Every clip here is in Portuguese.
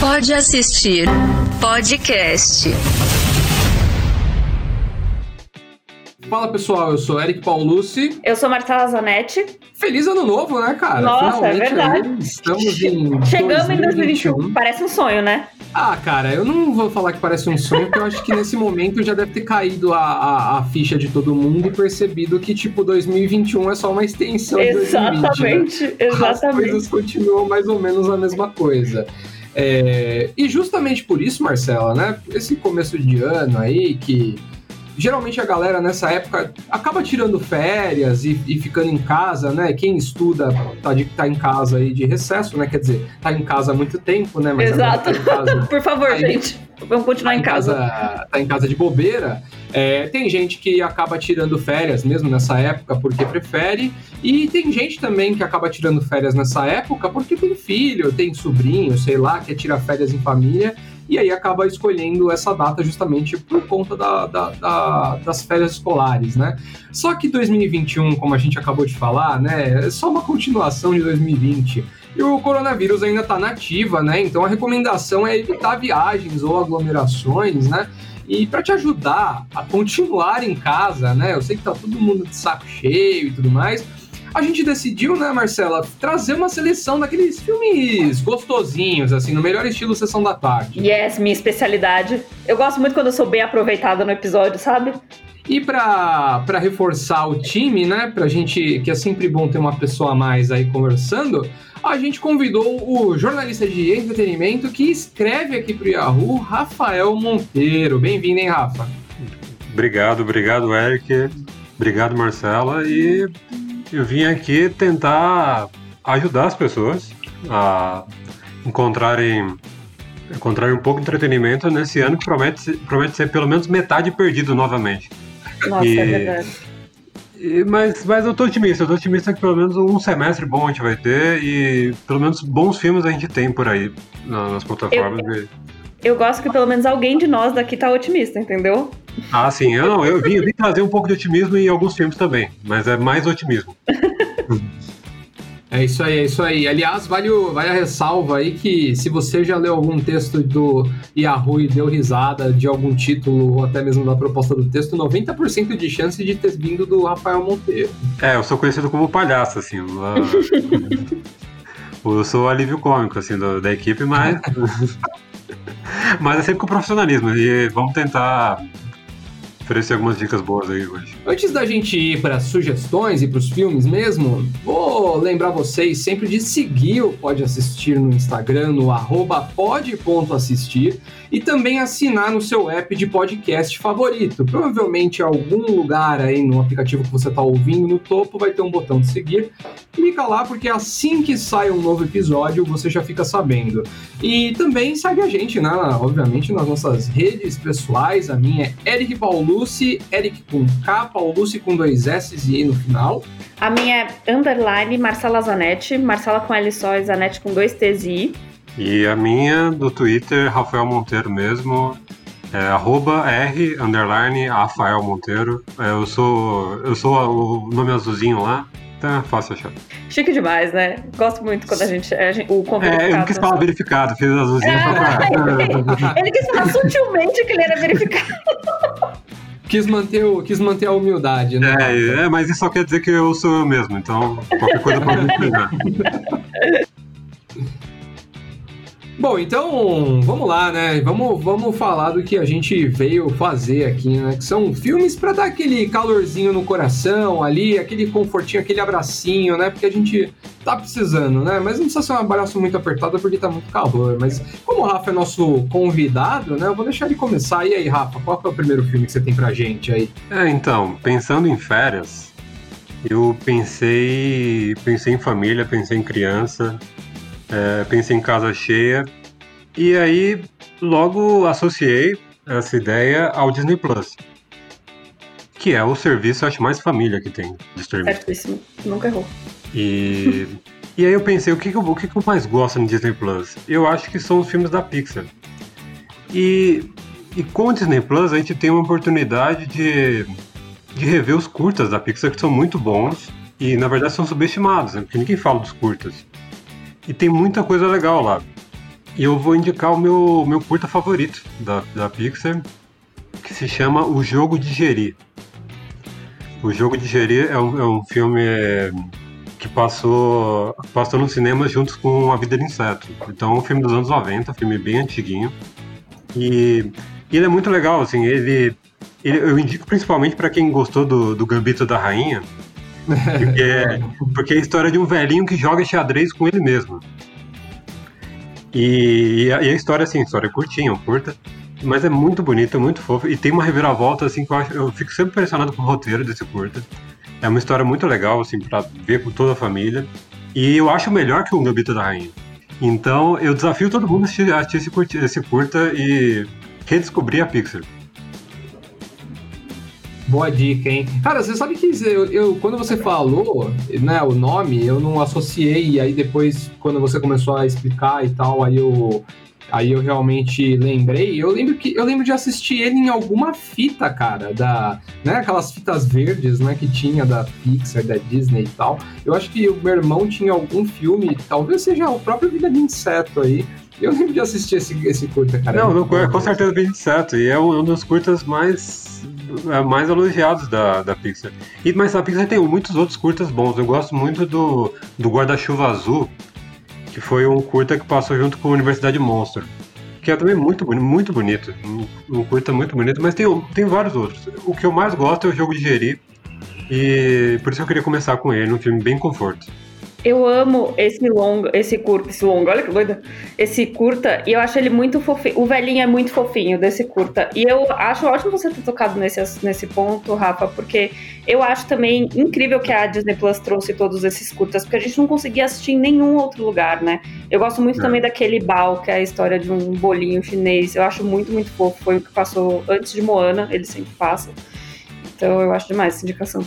Pode assistir podcast. Fala pessoal, eu sou Eric Paulucci. Eu sou Marcela Zanetti. Feliz ano novo, né, cara? Nossa, é verdade. Aí, estamos em. Chegamos 2021. em 2021. Parece um sonho, né? Ah, cara, eu não vou falar que parece um sonho, porque eu acho que nesse momento já deve ter caído a, a, a, ficha de todo mundo e percebido que, tipo, 2021 é só uma extensão exatamente, de 2020. Né? Exatamente, As coisas continuam mais ou menos a mesma coisa. É, e justamente por isso, Marcela, né? Esse começo de ano aí que geralmente a galera nessa época acaba tirando férias e, e, ficando em casa, né? Quem estuda tá, de, tá em casa aí de recesso, né? Quer dizer, tá em casa há muito tempo, né? Mas Exato. Tá casa, Por favor, tá gente. Vamos continuar tá em, casa. casa. Tá em casa de bobeira. É, tem gente que acaba tirando férias mesmo nessa época porque prefere. E tem gente também que acaba tirando férias nessa época porque tem filho, tem sobrinho, sei lá, quer tirar férias em família e aí acaba escolhendo essa data justamente por conta da, da, da, das férias escolares, né? Só que 2021, como a gente acabou de falar, né, é só uma continuação de 2020. E o coronavírus ainda está nativa, né? Então a recomendação é evitar viagens ou aglomerações, né? E para te ajudar a continuar em casa, né? Eu sei que tá todo mundo de saco cheio e tudo mais, a gente decidiu, né, Marcela, trazer uma seleção daqueles filmes gostosinhos, assim, no melhor estilo Sessão da Tarde. Yes, minha especialidade. Eu gosto muito quando eu sou bem aproveitada no episódio, sabe? E para reforçar o time, né, pra gente, que é sempre bom ter uma pessoa a mais aí conversando, a gente convidou o jornalista de entretenimento que escreve aqui pro Yahoo, Rafael Monteiro. Bem-vindo, hein, Rafa? Obrigado, obrigado, Eric. Obrigado, Marcela. E eu vim aqui tentar ajudar as pessoas a encontrarem encontrarem um pouco de entretenimento nesse ano que promete, promete ser pelo menos metade perdido novamente. Nossa, e, é verdade. E, mas, mas eu tô otimista, eu tô otimista que pelo menos um semestre bom a gente vai ter e pelo menos bons filmes a gente tem por aí nas plataformas. Eu, eu gosto que pelo menos alguém de nós daqui tá otimista, entendeu? Ah, sim. Eu, não, eu, vim, eu vim trazer um pouco de otimismo em alguns filmes também, mas é mais otimismo. É isso aí, é isso aí. Aliás, vale, o, vale a ressalva aí que se você já leu algum texto do Yahoo e deu risada de algum título ou até mesmo da proposta do texto, 90% de chance de ter vindo do Rafael Monteiro. É, eu sou conhecido como palhaço, assim. eu sou o alívio cômico, assim, do, da equipe, mas. mas é sempre com profissionalismo. E vamos tentar oferecer algumas dicas boas aí hoje. Antes da gente ir para sugestões e para os filmes mesmo, vou lembrar vocês sempre de seguir o Pode Assistir no Instagram, no arroba pode.assistir e também assinar no seu app de podcast favorito. Provavelmente algum lugar aí no aplicativo que você está ouvindo, no topo vai ter um botão de seguir. Clica lá porque assim que sai um novo episódio você já fica sabendo. E também segue a gente, né? Obviamente nas nossas redes pessoais. A minha é Eric Paulucci, Eric com K, Paulucci com dois S e I no final. A minha é underline Marcela Zanetti, Marcela com L só e Zanetti com dois T's e I. E a minha do Twitter, Rafael Monteiro mesmo, é arroba R, underline, Rafael Monteiro. É, eu sou, eu sou o nome azulzinho lá, então é fácil achar. Chique demais, né? Gosto muito quando a gente, a gente o convidado. É, eu não quis falar verificado, fiz azulzinho é, pra Ele quis falar sutilmente que ele era verificado. Quis manter, o, quis manter a humildade, né? É, é, mas isso só quer dizer que eu sou eu mesmo, então qualquer coisa pode me explicar. Bom, então vamos lá, né? Vamos, vamos falar do que a gente veio fazer aqui, né? Que são filmes para dar aquele calorzinho no coração ali, aquele confortinho, aquele abracinho, né? Porque a gente tá precisando, né? Mas não precisa ser um abraço muito apertado porque tá muito calor. Mas como o Rafa é nosso convidado, né? Eu vou deixar ele começar. E aí, Rafa, qual é o primeiro filme que você tem pra gente aí? É, então, pensando em férias, eu pensei, pensei em família, pensei em criança, é, pensei em casa cheia. E aí logo associei essa ideia ao Disney Plus. Que é o serviço, acho, mais família que tem de streaming. Certíssimo, nunca errou. E, e aí eu pensei, o que, que, eu, o que, que eu mais gosto no Disney Plus? Eu acho que são os filmes da Pixar. E, e com o Disney Plus a gente tem uma oportunidade de, de rever os curtas da Pixar que são muito bons e na verdade são subestimados, né? porque ninguém fala dos curtas. E tem muita coisa legal lá. E eu vou indicar o meu, meu curta favorito da, da Pixar, que se chama O Jogo de Gerir. O Jogo de Gerir é um, é um filme que passou, passou no cinema junto com A Vida de Inseto. Então, é um filme dos anos 90, um filme bem antiguinho. E, e ele é muito legal, assim, ele, ele eu indico principalmente para quem gostou do, do Gambito da Rainha, porque, é, porque é a história de um velhinho que joga xadrez com ele mesmo. E, e, a, e a história, assim, história é curtinha, curta, mas é muito bonita, muito fofa, e tem uma reviravolta, assim, que eu, acho, eu fico sempre impressionado com o roteiro desse curta. É uma história muito legal, assim, pra ver com toda a família. E eu acho melhor que o Gambito da Rainha. Então, eu desafio todo mundo a assistir, esse curta e redescobrir a Pixar. Boa dica, hein? Cara, você sabe que eu, eu, quando você falou né, o nome, eu não associei, e aí depois, quando você começou a explicar e tal, aí eu, aí eu realmente lembrei. Eu lembro que eu lembro de assistir ele em alguma fita, cara, da, né, aquelas fitas verdes, né, que tinha da Pixar, da Disney e tal. Eu acho que o meu irmão tinha algum filme, talvez seja o próprio Vida de Inseto aí. Eu lembro de assistir esse, esse curta, cara. Não, não com certeza Vida de Inseto, e é um, um dos curtas mais mais elogiados da, da Pixar. E, mas a Pixar tem muitos outros curtas bons. Eu gosto muito do, do Guarda-Chuva Azul, que foi um curta que passou junto com a Universidade Monster. Que é também muito, muito bonito. Um, um curta muito bonito, mas tem, tem vários outros. O que eu mais gosto é o jogo de gerir. E por isso eu queria começar com ele, um filme bem conforto. Eu amo esse longo, esse curta, esse longo, olha que doida. Esse curta, e eu acho ele muito fofinho. O velhinho é muito fofinho desse curta. E eu acho ótimo você ter tocado nesse, nesse ponto, Rafa, porque eu acho também incrível que a Disney Plus trouxe todos esses curtas, porque a gente não conseguia assistir em nenhum outro lugar, né? Eu gosto muito é. também daquele Bao, que é a história de um bolinho chinês. Eu acho muito, muito fofo. Foi o que passou antes de Moana, ele sempre passa. Então eu acho demais essa indicação.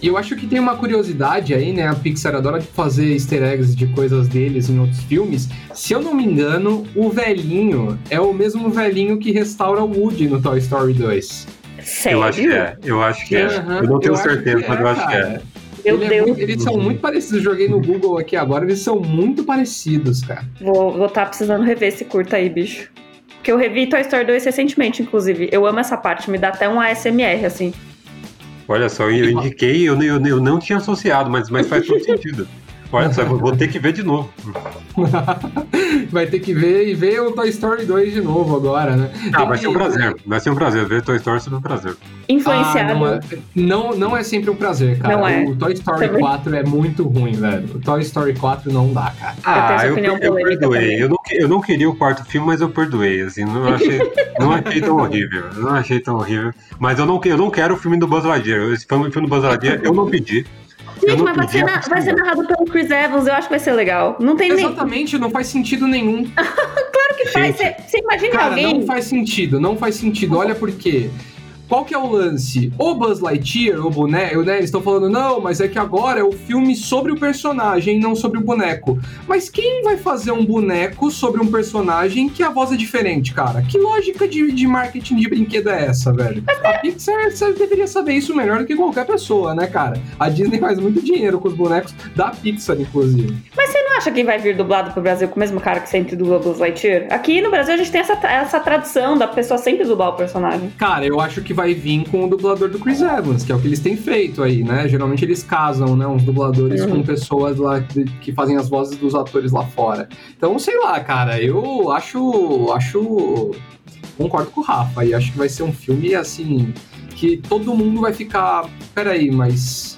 E eu acho que tem uma curiosidade aí, né? A Pixar adora fazer easter eggs de coisas deles em outros filmes. Se eu não me engano, o velhinho é o mesmo velhinho que restaura o Woody no Toy Story 2. Sério? Eu acho que é, eu acho que é. Uhum, eu não tenho eu certeza, mas é, eu acho cara. que é. Meu Ele Deus. É muito, eles são muito parecidos. Joguei no Google aqui agora, eles são muito parecidos, cara. Vou estar tá precisando rever esse curta aí, bicho. Que eu revi Toy Story 2 recentemente, inclusive. Eu amo essa parte, me dá até um ASMR, assim. Olha só, eu indiquei, eu, eu, eu não tinha associado, mas, mas faz todo sentido. Olha só, vou ter que ver de novo. vai ter que ver e ver o Toy Story 2 de novo agora, né? Ah, vai ser um prazer. Vai ser um prazer. Ver Toy Story ser um prazer. Influenciado. Ah, não, é, não, não, é sempre um prazer, cara. Não é. O Toy Story Também. 4 é muito ruim, velho. O Toy Story 4 não dá, cara. Ah, eu, eu, eu perdoei. Eu não, eu não queria o quarto filme, mas eu perdoei. Assim, não achei, não achei tão horrível. Não achei tão horrível. Mas eu não, eu não quero o filme do Buzz Lightyear. Esse filme, filme do Buzz Lightyear eu não pedi. Gente, mas vai ser, na, vai ser, narrado pelo Chris Evans, eu acho que vai ser legal. Não tem Exatamente, nem... não faz sentido nenhum. claro que faz. Você imagina Cara, alguém. Não faz sentido, não faz sentido. Olha por quê. Qual que é o lance? O Buzz Lightyear, o boneco, né? Eles estão falando, não, mas é que agora é o filme sobre o personagem, não sobre o boneco. Mas quem vai fazer um boneco sobre um personagem que a voz é diferente, cara? Que lógica de, de marketing de brinquedo é essa, velho? A Pixar deveria saber isso melhor do que qualquer pessoa, né, cara? A Disney faz muito dinheiro com os bonecos da Pixar, inclusive. Mas você não acha que vai vir dublado pro Brasil com o mesmo cara que sempre dubla Buzz Lightyear? Aqui no Brasil a gente tem essa, essa tradição da pessoa sempre dublar o personagem. Cara, eu acho que vai vir com o dublador do Chris Evans, que é o que eles têm feito aí, né? Geralmente eles casam, né? Uns dubladores uhum. com pessoas lá que, que fazem as vozes dos atores lá fora. Então, sei lá, cara, eu acho. acho. Concordo com o Rafa e acho que vai ser um filme assim. Que todo mundo vai ficar. Peraí, mas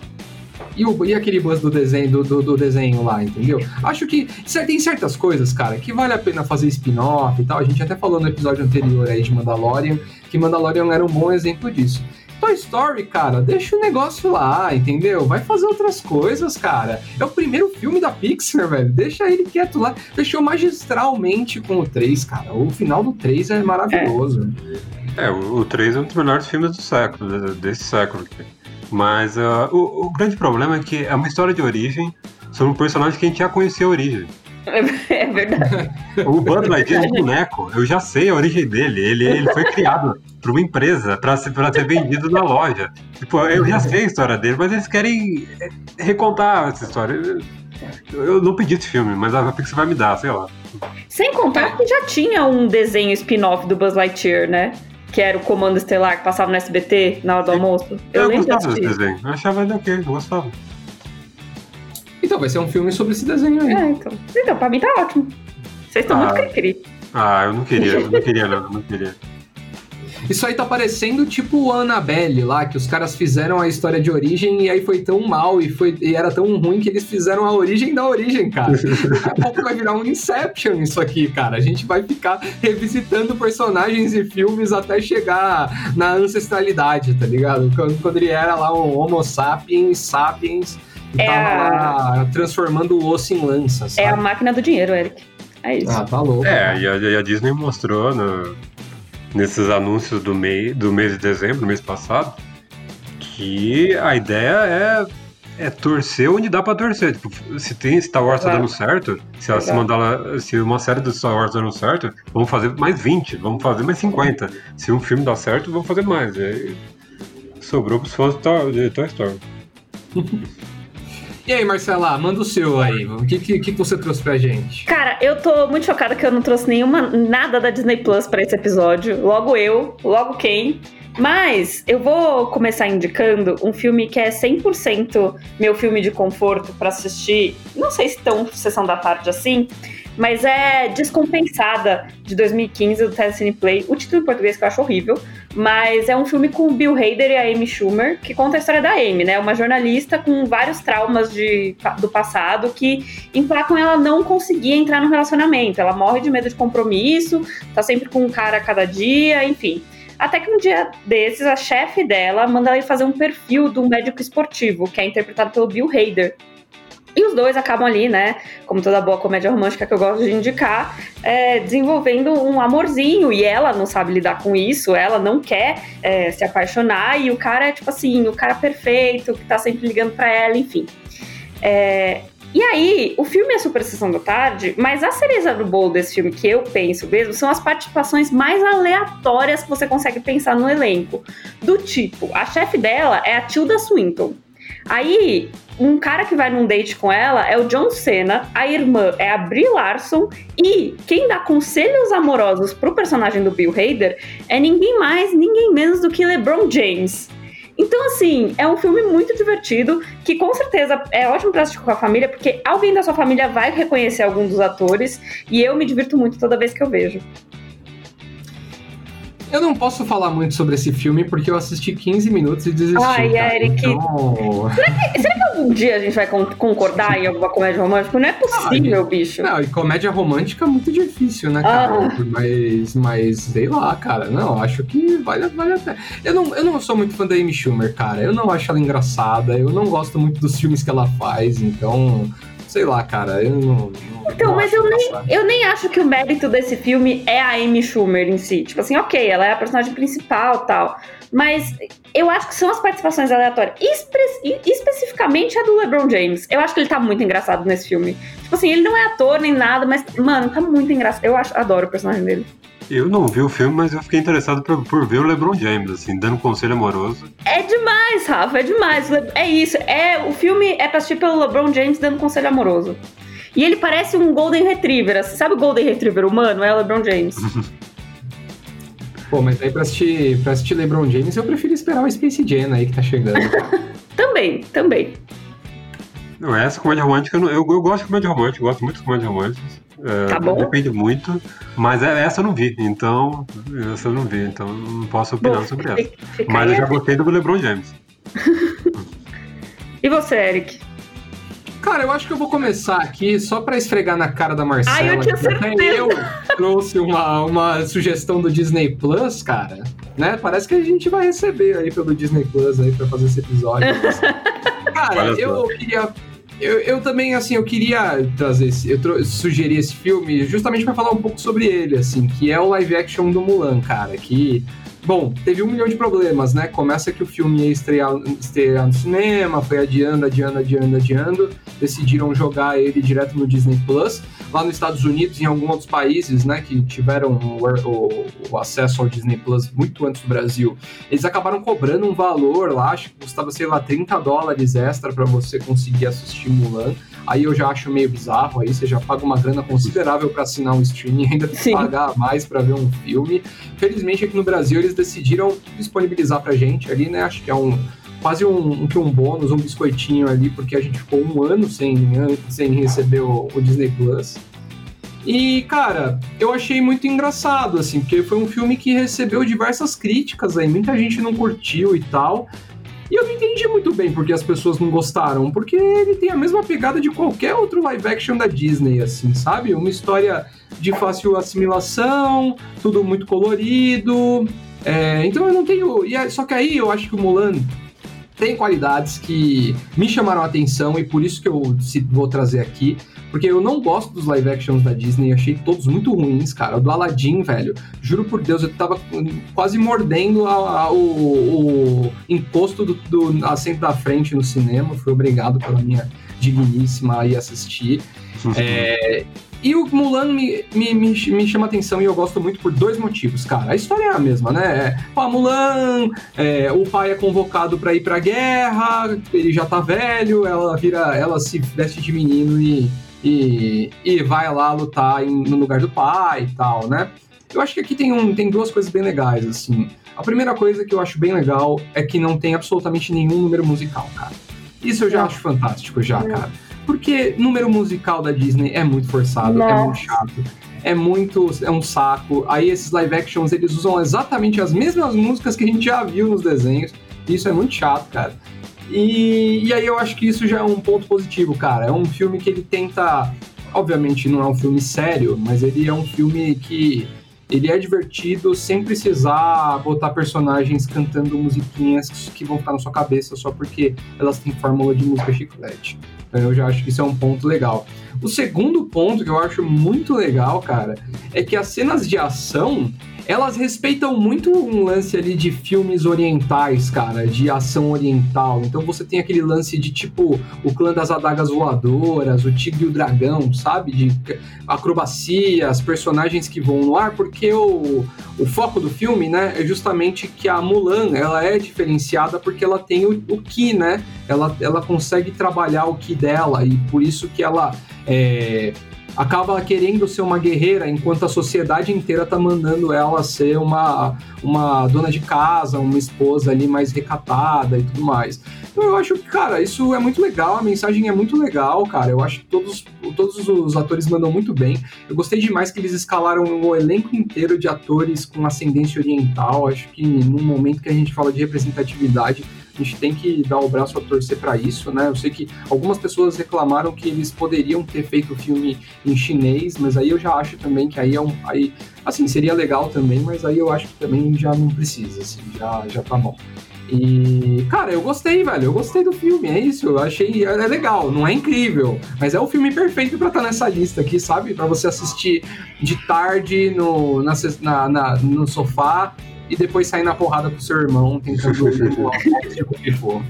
e, o, e aquele buzz do desenho, do, do, do, desenho lá, entendeu? Acho que tem certas coisas, cara, que vale a pena fazer spin-off e tal. A gente até falou no episódio anterior aí de Mandalorian, que Mandalorian era um bom exemplo disso. Toy Story, cara, deixa o negócio lá, entendeu? Vai fazer outras coisas, cara. É o primeiro filme da Pixar, velho. Deixa ele quieto lá. Fechou magistralmente com o 3, cara. O final do 3 é maravilhoso. É, é o, o 3 é um dos melhores filmes do século, desse século. Mas uh, o, o, grande problema é que é uma história de origem sobre um personagem que a gente já conhecia a origem. É verdade. O Buzz Lightyear é um boneco, eu já sei a origem dele. Ele, ele foi criado por uma empresa para ser, ser vendido na loja. Tipo, eu já sei a história dele, mas eles querem recontar essa história. Eu não pedi esse filme, mas a Pixar vai me dar, sei lá. Sem contar que já tinha um desenho spin-off do Buzz Lightyear, né? Que era o Comando Estelar que passava no SBT na hora do almoço. Eu, Eu, lembro gostava desse desenho. Eu achava ele ok, eu gostava. Então, vai ser um filme sobre esse desenho aí. É, então. Então, pra mim tá ótimo. Vocês estão Ah. muito cri-cri. Ah, eu não queria, eu não queria não, eu não queria. Isso aí tá parecendo tipo o Annabelle lá, que os caras fizeram a história de origem e aí foi tão mal e, foi, e era tão ruim que eles fizeram a origem da origem, cara. Daqui a pouco vai virar um Inception isso aqui, cara. A gente vai ficar revisitando personagens e filmes até chegar na ancestralidade, tá ligado? Quando, quando ele era lá um Homo sapiens, sapiens, e É tava a- lá transformando o osso em lança, sabe? É a máquina do dinheiro, Eric. É isso. Ah, tá louco. É, e a, e a Disney mostrou no- nesses anúncios do, mei, do mês de dezembro, mês passado, que a ideia é, é torcer onde dá pra torcer. Tipo, se tem Star Wars tá dando certo, se, ela se, mandar, se uma série do Star Wars tá dando certo, vamos fazer mais 20, vamos fazer mais 50. Se um filme dá certo, vamos fazer mais. Aí, sobrou pros fãs de Toy Story. E aí, Marcela, manda o seu aí. O que, que, que você trouxe pra gente? Cara, eu tô muito chocada que eu não trouxe nenhuma nada da Disney Plus pra esse episódio. Logo eu, logo quem. Mas eu vou começar indicando um filme que é 100% meu filme de conforto pra assistir. Não sei se tão sessão da tarde assim, mas é Descompensada de 2015 do Telecine Play. O título em português que eu acho horrível, mas é um filme com o Bill Hader e a Amy Schumer que conta a história da Amy, né? Uma jornalista com vários traumas de, do passado que emplacam ela não conseguir entrar no relacionamento. Ela morre de medo de compromisso, tá sempre com um cara a cada dia, enfim. Até que um dia desses, a chefe dela manda ela ir fazer um perfil de um médico esportivo, que é interpretado pelo Bill Hader. E os dois acabam ali, né? Como toda boa comédia romântica que eu gosto de indicar, é, desenvolvendo um amorzinho. E ela não sabe lidar com isso, ela não quer é, se apaixonar. E o cara é tipo assim, o cara perfeito, que tá sempre ligando pra ela, enfim. É, e aí, o filme é Super Sessão da Tarde, mas a cereja do bolo desse filme, que eu penso mesmo, são as participações mais aleatórias que você consegue pensar no elenco. Do tipo, a chefe dela é a Tilda Swinton. Aí, um cara que vai num date com ela é o John Cena, a irmã é a Brie Larson e quem dá conselhos amorosos pro personagem do Bill Hader é ninguém mais, ninguém menos do que LeBron James. Então, assim, é um filme muito divertido, que com certeza é ótimo pra assistir com a família, porque alguém da sua família vai reconhecer algum dos atores, e eu me divirto muito toda vez que eu vejo. Eu não posso falar muito sobre esse filme porque eu assisti 15 minutos e desisti. Ai, cara. Eric. Então... Algum dia a gente vai con- concordar em alguma comédia romântica? Não é possível, bicho. Não, e comédia romântica é muito difícil, né, cara? Ah. Mas, mas, sei lá, cara. Não, acho que vale, vale a pena. Eu não, eu não sou muito fã da Amy Schumer, cara. Eu não acho ela engraçada. Eu não gosto muito dos filmes que ela faz. Então, sei lá, cara. Eu não. não Então, não mas acho eu nem, eu nem acho que o mérito desse filme é a Amy Schumer em si. Tipo assim, ok, ela é a personagem principal e tal. Mas eu acho que são as participações aleatórias. Espe- especificamente a do LeBron James. Eu acho que ele tá muito engraçado nesse filme. Tipo assim, ele não é ator nem nada, mas, mano, tá muito engraçado. Eu acho, adoro o personagem dele. Eu não vi o filme, mas eu fiquei interessado por, por ver o LeBron James, assim, dando conselho amoroso. É demais, Rafa, é demais. É isso. É, o filme é pra assistir pelo LeBron James dando conselho amoroso. E ele parece um Golden Retriever. assim, Sabe o Golden Retriever humano? É o LeBron James. Pô, mas aí pra assistir, pra assistir LeBron James, eu prefiro esperar o Space Jam aí que tá chegando. também, também. Não, essa comédia romântica, eu, eu, eu gosto de comédia romântica, gosto muito de comédia romântica. É, Tá bom. Depende muito, mas é- essa eu não vi, então. Essa eu não vi, então não posso opinar Bom, sobre fica Mas eu já gostei do LeBron James. E você, Eric? Cara, eu acho que eu vou começar aqui só pra esfregar na cara da Marcela. Ai, eu tinha até certeza. eu trouxe uma, uma sugestão do Disney Plus, cara. Né? Parece que a gente vai receber aí pelo Disney Plus aí pra fazer esse episódio. cara, eu queria. Eu, eu também, assim, eu queria trazer esse. Eu sugeri esse filme justamente pra falar um pouco sobre ele, assim, que é o live action do Mulan, cara. Que. Bom, teve um milhão de problemas, né? Começa que o filme ia estrear, estrear no cinema, foi adiando, adiando, adiando, adiando. Decidiram jogar ele direto no Disney Plus. Lá nos Estados Unidos em alguns outros países, né, que tiveram o, o- o acesso ao Disney Plus muito antes do Brasil, eles acabaram cobrando um valor lá, acho que custava, sei lá, 30 dólares extra para você conseguir assistir Mulan. Aí eu já acho meio bizarro, aí você já paga uma grana considerável para assinar um streaming, ainda tem que pagar mais para ver um filme. Felizmente aqui no Brasil eles decidiram disponibilizar pra gente ali, né? Acho que é um quase um, um, um bônus, um biscoitinho ali, porque a gente ficou um ano sem, sem receber o, o Disney Plus. E, cara, eu achei muito engraçado, assim, porque foi um filme que recebeu diversas críticas aí, muita gente não curtiu e tal. E eu não entendi muito bem porque as pessoas não gostaram, porque ele tem a mesma pegada de qualquer outro live action da Disney, assim, sabe? Uma história de fácil assimilação, tudo muito colorido. É, então eu não tenho. E só que aí eu acho que o Mulan tem qualidades que me chamaram a atenção e por isso que eu vou trazer aqui. Porque eu não gosto dos live actions da Disney, achei todos muito ruins, cara. O do Aladdin, velho, juro por Deus, eu tava quase mordendo a, a, o, o, encosto do, do assento da frente no cinema. Fui obrigado pela minha digníssima a ir assistir. é, e o Mulan me, me, me, me, chama atenção e eu gosto muito por dois motivos, cara. A história é a mesma, né? É, a Mulan, é, o pai é convocado para ir pra guerra, ele já tá velho, ela vira, ela se veste de menino e e, e vai lá lutar em, no lugar do pai e tal, né? Eu acho que aqui tem, um, tem duas coisas bem legais, assim. A primeira coisa que eu acho bem legal é que não tem absolutamente nenhum número musical, cara. Isso eu já é. acho fantástico, já, é. cara. Porque número musical da Disney é muito forçado, Nossa. é muito chato, é muito. é um saco. Aí esses live actions eles usam exatamente as mesmas músicas que a gente já viu nos desenhos. Isso é muito chato, cara. E, e aí eu acho que isso já é um ponto positivo, cara. É um filme que ele tenta. Obviamente não é um filme sério, mas ele é um filme que ele é divertido sem precisar botar personagens cantando musiquinhas que vão ficar na sua cabeça só porque elas têm fórmula de música chiclete. Então eu já acho que isso é um ponto legal. O segundo ponto que eu acho muito legal, cara, é que as cenas de ação elas respeitam muito um lance ali de filmes orientais, cara, de ação oriental. Então você tem aquele lance de tipo o clã das adagas voadoras, o tigre e o dragão, sabe? De acrobacias, personagens que voam no ar, porque o, o foco do filme, né, é justamente que a Mulan, ela é diferenciada porque ela tem o, o Ki, né? Ela, ela consegue trabalhar o Ki dela e por isso que ela é, acaba querendo ser uma guerreira enquanto a sociedade inteira tá mandando ela ser uma, uma dona de casa, uma esposa ali mais recatada e tudo mais. Então eu acho que, cara, isso é muito legal, a mensagem é muito legal, cara. Eu acho que todos, todos os atores mandam muito bem. Eu gostei demais que eles escalaram o elenco inteiro de atores com ascendência oriental. Acho que num momento que a gente fala de representatividade, a gente tem que dar o braço a torcer para isso, né? Eu sei que algumas pessoas reclamaram que eles poderiam ter feito o filme em chinês, mas aí eu já acho também que aí é um. Aí, assim, seria legal também, mas aí eu acho que também já não precisa, assim, já, já tá bom. E, cara, eu gostei, velho. Eu gostei do filme, é isso. Eu achei. É legal, não é incrível, mas é o filme perfeito para estar tá nessa lista aqui, sabe? Para você assistir de tarde no, na, na, no sofá e depois sair na porrada pro seu irmão tentando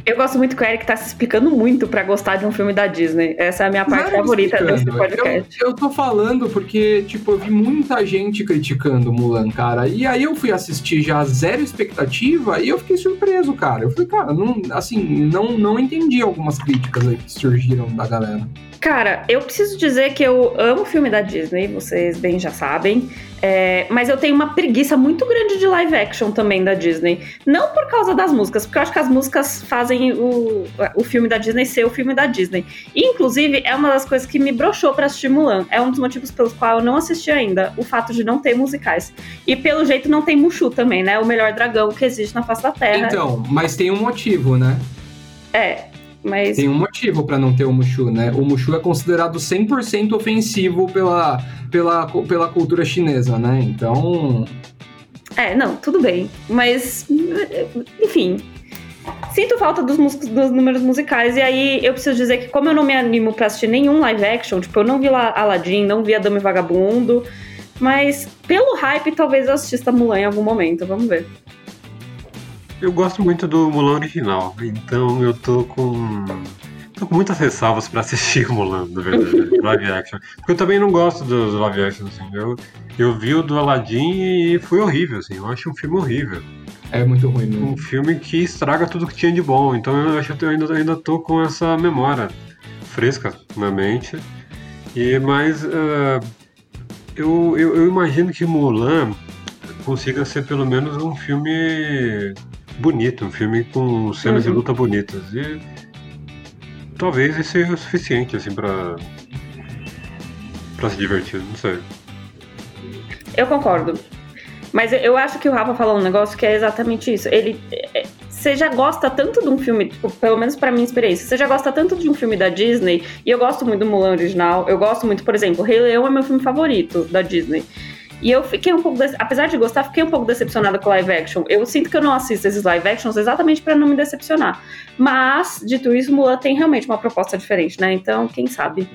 Eu gosto muito que o Eric tá se explicando muito para gostar de um filme da Disney. Essa é a minha parte favorita desse podcast. Eu, eu tô falando porque, tipo, eu vi muita gente criticando Mulan, cara. E aí eu fui assistir já zero expectativa e eu fiquei surpreso, cara. Eu falei, cara, não, assim, não, não entendi algumas críticas aí que surgiram da galera. Cara, eu preciso dizer que eu amo filme da Disney, vocês bem já sabem. É, mas eu tenho uma preguiça muito grande de live action também da Disney. Não por causa das músicas, porque eu acho que as músicas fazem o, o filme da Disney ser o filme da Disney. E, inclusive, é uma das coisas que me broxou pra assistir Mulan. É um dos motivos pelos quais eu não assisti ainda. O fato de não ter musicais. E pelo jeito não tem Mushu também, né? O melhor dragão que existe na face da Terra. Então, mas tem um motivo, né? É, mas... Tem um motivo para não ter o Mushu, né? O Mushu é considerado 100% ofensivo pela, pela, pela cultura chinesa, né? Então. É, não, tudo bem. Mas, enfim. Sinto falta dos, dos números musicais, e aí eu preciso dizer que, como eu não me animo pra assistir nenhum live action, tipo, eu não vi lá Aladdin, não vi a Dama e Vagabundo, mas pelo hype, talvez eu assista Mulan em algum momento, vamos ver. Eu gosto muito do Mulan original, então eu tô com. Tô com muitas ressalvas pra assistir o Mulan, na verdade, live action. Porque eu também não gosto dos live action, assim. Eu, eu vi o do Aladdin e foi horrível, assim. Eu acho um filme horrível. É muito ruim, né? Um filme que estraga tudo que tinha de bom. Então eu acho que eu ainda, ainda tô com essa memória fresca na mente. E mas uh, eu, eu, eu, imagino que Mulan consiga ser pelo menos um filme bonito, um filme com cenas uhum. de luta bonitas. E talvez esse seja o suficiente assim para para se divertir, não sei. Eu concordo. Mas eu acho que o Rafa falou um negócio que é exatamente isso. Ele. É, você já gosta tanto de um filme, tipo, pelo menos para minha experiência, você já gosta tanto de um filme da Disney, e eu gosto muito do Mulan original, eu gosto muito, por exemplo, Rei Leão é meu filme favorito da Disney. E eu fiquei um pouco, de... apesar de gostar, fiquei um pouco decepcionada com live action. Eu sinto que eu não assisto esses live actions exatamente para não me decepcionar. Mas, dito isso, Mulan tem realmente uma proposta diferente, né? Então, quem sabe?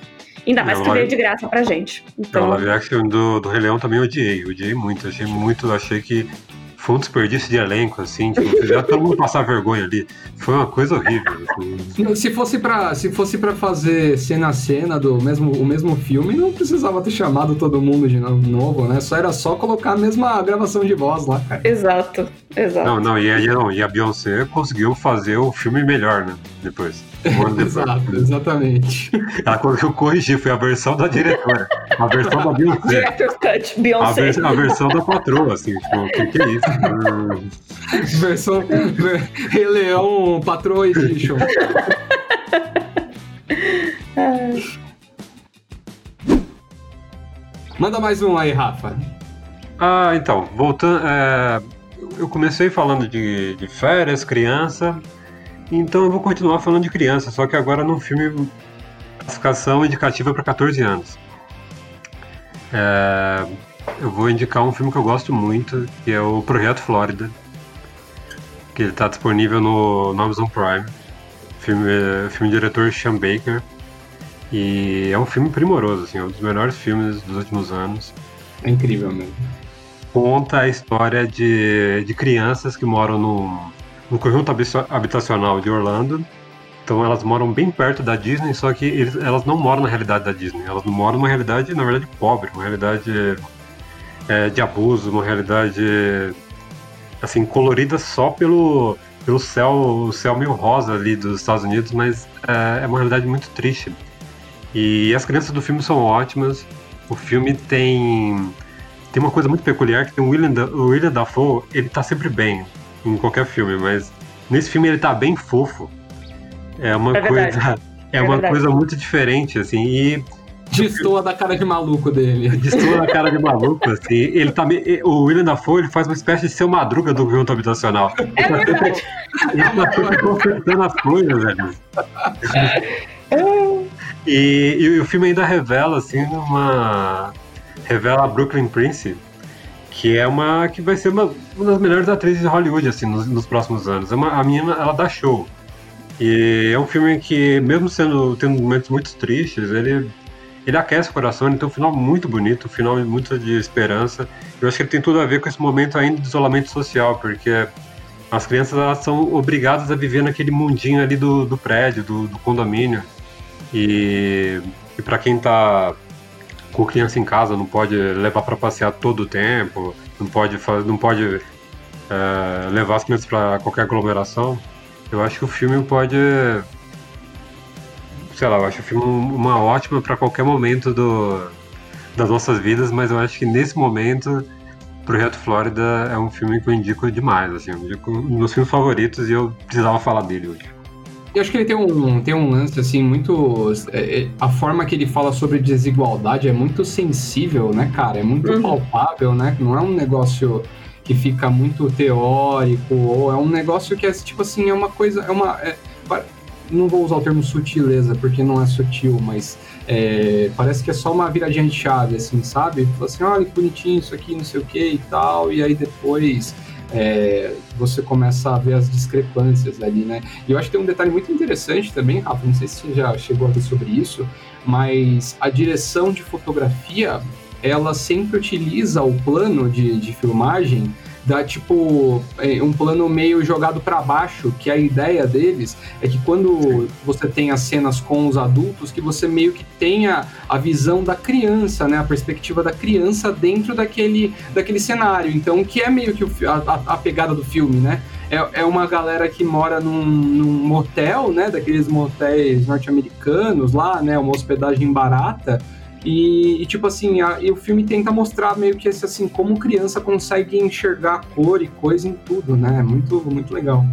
Ainda mais que veio de graça pra gente. Então... A live action do, do Rei Leão também odiei. Odiei muito. Achei muito. Achei que foi um desperdício de elenco, assim, tipo, fizeram todo mundo passar vergonha ali. Foi uma coisa horrível. Assim. Se fosse para se fosse para fazer cena a cena do mesmo o mesmo filme, não precisava ter chamado todo mundo de novo, né? Só era só colocar a mesma gravação de voz lá, cara. Exato, exato. Não, não, e a, não, e a Beyoncé conseguiu fazer o filme melhor, né? Depois. Exato, exatamente. Ela conseguiu corrigir, foi a versão da diretora. A versão da Beyoncé. Director's Cut, Beyoncé. A, vers a versão da patroa, assim, tipo, o que, que é isso? Versão Rei Leão Patrol Edition. Manda mais um aí, Rafa. Ah, então, voltando. É, eu comecei falando de, de férias, criança. Então eu vou continuar falando de criança, só que agora num filme classificação indicativa para 14 anos. É, eu vou indicar um filme que eu gosto muito, que é o Projeto Flórida, que ele está disponível no, no, Amazon Prime. Filme, filme diretor Sean Baker. E é um filme primoroso, assim, é um dos melhores filmes dos últimos anos. É incrível mesmo. Conta a história de, de crianças que moram no, no conjunto habitacional de Orlando. Então elas moram bem perto da Disney, só que eles, elas não moram na realidade da Disney. Elas moram numa realidade, na verdade, pobre, uma realidade é, de abuso, uma realidade assim colorida só pelo pelo céu, o céu meio rosa ali dos Estados Unidos, mas é, é uma realidade muito triste. E as crianças do filme são ótimas. O filme tem tem uma coisa muito peculiar que tem o William, o William Dafoe, ele tá sempre bem em qualquer filme, mas nesse filme ele tá bem fofo. É uma é coisa é, é uma verdade. coisa muito diferente assim e Destoa da cara de maluco dele. Destoa da cara de maluco, assim. Ele tá, o William Dafoe ele faz uma espécie de seu madruga do conjunto habitacional. É verdade. Ele tá sempre consertando as coisas, velho. E, e, o filme ainda revela, assim, uma. Revela a Brooklyn Prince, que é uma. que vai ser uma, uma das melhores atrizes de Hollywood, assim, nos, nos próximos anos. É uma, a menina, ela dá show. E é um filme que, mesmo sendo tendo momentos muito tristes, ele ele aquece o coração, tem um final muito bonito, um final muito de esperança. Eu acho que ele tem tudo a ver com esse momento ainda de isolamento social, porque as crianças elas são obrigadas a viver naquele mundinho ali do, do prédio, do, do condomínio. E, e para quem está com criança em casa, não pode levar para passear todo o tempo, não pode, não pode é, levar as crianças para qualquer aglomeração. Eu acho que o filme pode sei lá, eu acho o filme uma ótima para qualquer momento do, das nossas vidas, mas eu acho que nesse momento Projeto Flórida é um filme que eu indico demais, assim, eu indico um dos meus filmes favoritos e eu precisava falar dele hoje. Eu acho que ele tem um, tem um lance, assim, muito. É, é, a forma que ele fala sobre desigualdade é muito sensível, né, cara? É muito uhum. palpável, né? Não é um negócio que fica muito teórico, ou é um negócio que é, tipo assim, é uma coisa. É uma. É, não vou usar o termo sutileza, porque não é sutil, mas é, parece que é só uma viradinha de chave, assim, sabe? Fala assim, olha que bonitinho isso aqui, não sei o que e tal, e aí depois é, você começa a ver as discrepâncias ali, né? E eu acho que tem um detalhe muito interessante também, Rafa, não sei se você já chegou a ver sobre isso, mas a direção de fotografia, ela sempre utiliza o plano de, de filmagem dá tipo é, um plano meio jogado para baixo, que a ideia deles é que quando você tem as cenas com os adultos, que você meio que tenha a visão da criança, né, a perspectiva da criança dentro daquele, daquele cenário. Então, que é meio que a, a, pegada do filme, né? é, é uma galera que mora num, num motel, né? Daqueles motéis norte-americanos lá, né? Uma hospedagem barata. E, e, tipo assim, a, e o filme tenta mostrar meio que esse, assim, como criança consegue enxergar cor e coisa em tudo, né? Muito, muito legal.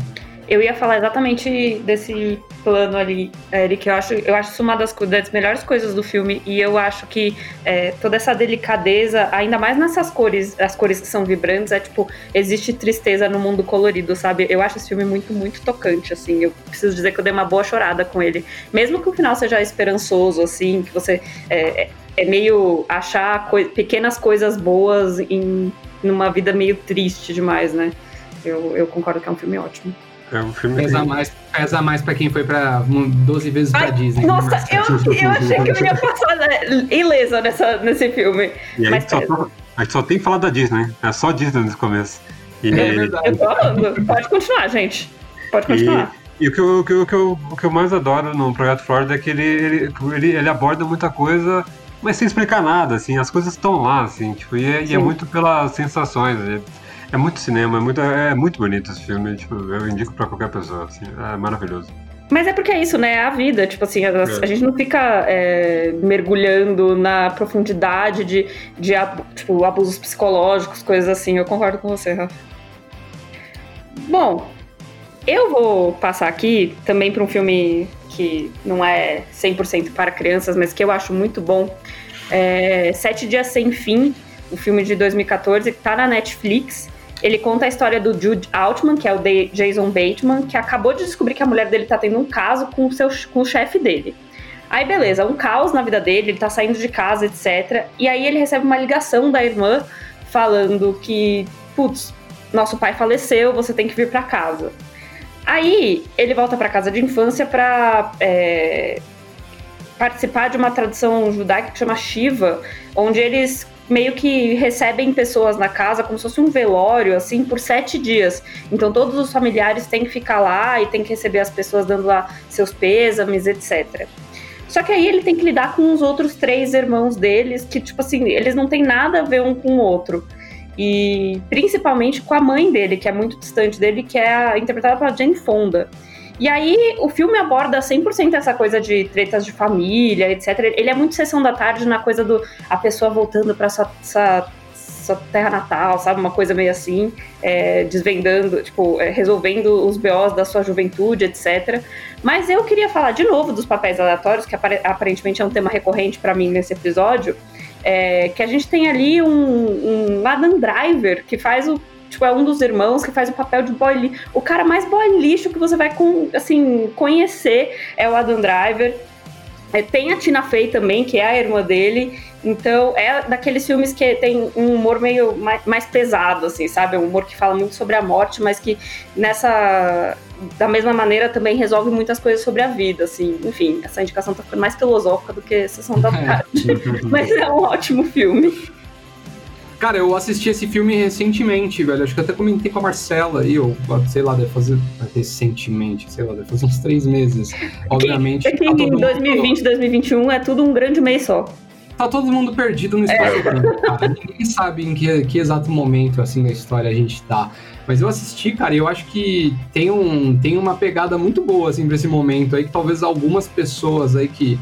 Eu ia falar exatamente desse plano ali, Eric. Eu acho, eu acho isso uma das, das melhores coisas do filme. E eu acho que é, toda essa delicadeza, ainda mais nessas cores, as cores que são vibrantes, é tipo, existe tristeza no mundo colorido, sabe? Eu acho esse filme muito, muito tocante, assim. Eu preciso dizer que eu dei uma boa chorada com ele. Mesmo que o final seja esperançoso, assim, que você. É, é meio achar coi pequenas coisas boas em numa vida meio triste demais, né? Eu, eu concordo que é um filme ótimo. É um filme pesa, que... mais, pesa mais pra quem foi pra 12 vezes pra Disney. Nossa, eu, eu achei que eu ia passar né, ilesa nessa, nesse filme. E mas só, a gente só tem que falar da Disney. É só Disney nesse começo. E... É verdade. Eu tô falando. Pode continuar, gente. Pode continuar. E... E o que, eu, o, que eu, o, que eu, o que eu mais adoro no Projeto Florida é que ele, ele, ele, ele aborda muita coisa mas sem explicar nada, assim, as coisas estão lá, assim, tipo, e é, e é muito pelas sensações. É, é, muito cinema, é muito, é muito bonito esse filme, tipo, eu indico pra qualquer pessoa, assim, é maravilhoso. Mas é porque é isso, né? É a vida. Tipo assim, a, a gente não fica é, mergulhando na profundidade de, de tipo, abusos psicológicos, coisas assim. Eu concordo com você, Rafa. Bom, eu vou passar aqui também para um filme que não é 100% para crianças, mas que eu acho muito bom. É Sete Dias Sem Fim, o filme de 2014, que está na Netflix. Ele conta a história do Jude Altman, que é o Jason Bateman, que acabou de descobrir que a mulher dele está tendo um caso com o, seu, com o chefe dele. Aí, beleza, um caos na vida dele, ele tá saindo de casa, etc. E aí ele recebe uma ligação da irmã falando que, putz, nosso pai faleceu, você tem que vir para casa. Aí ele volta para casa de infância para é, participar de uma tradição judaica que chama Shiva, onde eles meio que recebem pessoas na casa como se fosse um velório, assim, por sete dias. Então todos os familiares têm que ficar lá e têm que receber as pessoas dando lá seus pêsames, etc. Só que aí ele tem que lidar com os outros três irmãos deles, que, tipo assim, eles não têm nada a ver um com o outro. E principalmente com a mãe dele, que é muito distante dele, que é interpretada pela Jane Fonda. E aí o filme aborda 100% essa coisa de tretas de família, etc. Ele é muito sessão da tarde na coisa do a pessoa voltando para sua, sua, sua, terra natal, sabe? Uma coisa meio assim, é, desvendando, tipo, é, resolvendo os BOs da sua juventude, etc. Mas eu queria falar de novo dos papéis aleatórios, que aparentemente é um tema recorrente para mim nesse episódio. É, que a gente tem ali um, um Adam Driver que faz o tipo, é um dos irmãos que faz o papel de boy lixo. O cara mais boy lixo que você vai com, assim, conhecer é o Adam Driver. É, tem a Tina Fey também, que é a irmã dele. Então, é daqueles filmes que tem um humor meio mais, mais pesado, assim, sabe? Um humor que fala muito sobre a morte, mas que nessa. Da mesma maneira também resolve muitas coisas sobre a vida, assim. Enfim, essa indicação tá ficando mais filosófica do que Sessão da é. Tarde. mas é um ótimo filme. Cara, eu assisti esse filme recentemente, velho. Acho que até comentei com a Marcela aí, ou sei lá, deve fazer recentemente, sei lá, deve fazer uns três meses. Obviamente. É que, é que em 2020, mundo... 2021 é tudo um grande mês só. Tá todo mundo perdido no é. cara. Ninguém sabe em que, que exato momento, assim, da história a gente tá. Mas eu assisti, cara, e eu acho que tem, um, tem uma pegada muito boa, assim, pra esse momento aí, que talvez algumas pessoas aí que